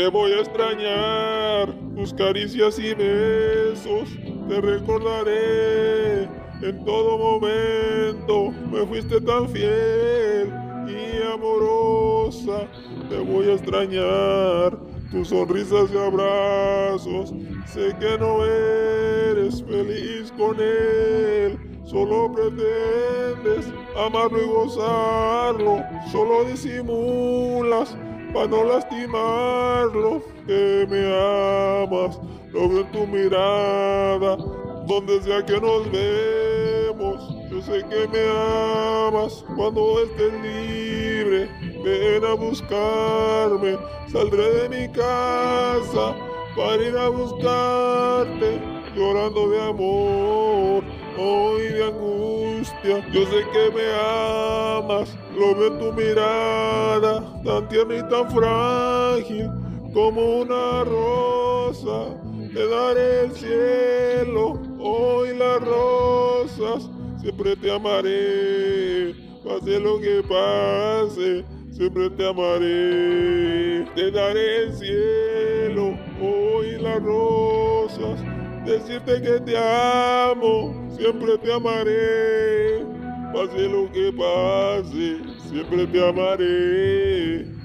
Te voy a extrañar, tus caricias y besos, te recordaré en todo momento. Me fuiste tan fiel y amorosa, te voy a extrañar, tus sonrisas y abrazos. Sé que no eres feliz con él, solo pretendes amarlo y gozarlo, solo disimulas para no lastimarlo, que me amas, lo veo en tu mirada, donde sea que nos vemos, yo sé que me amas cuando estés libre, ven a buscarme, saldré de mi casa para ir a buscarte, llorando de amor, hoy de angustia, yo sé que me amas, lo veo en tu mirada, tan tierna y tan frágil como una rosa. Te daré el cielo, hoy las rosas, siempre te amaré, pase lo que pase, siempre te amaré. Te daré el cielo, hoy las rosas, decirte que te amo, siempre te amaré. Pase lo que pase, siempre te amaré.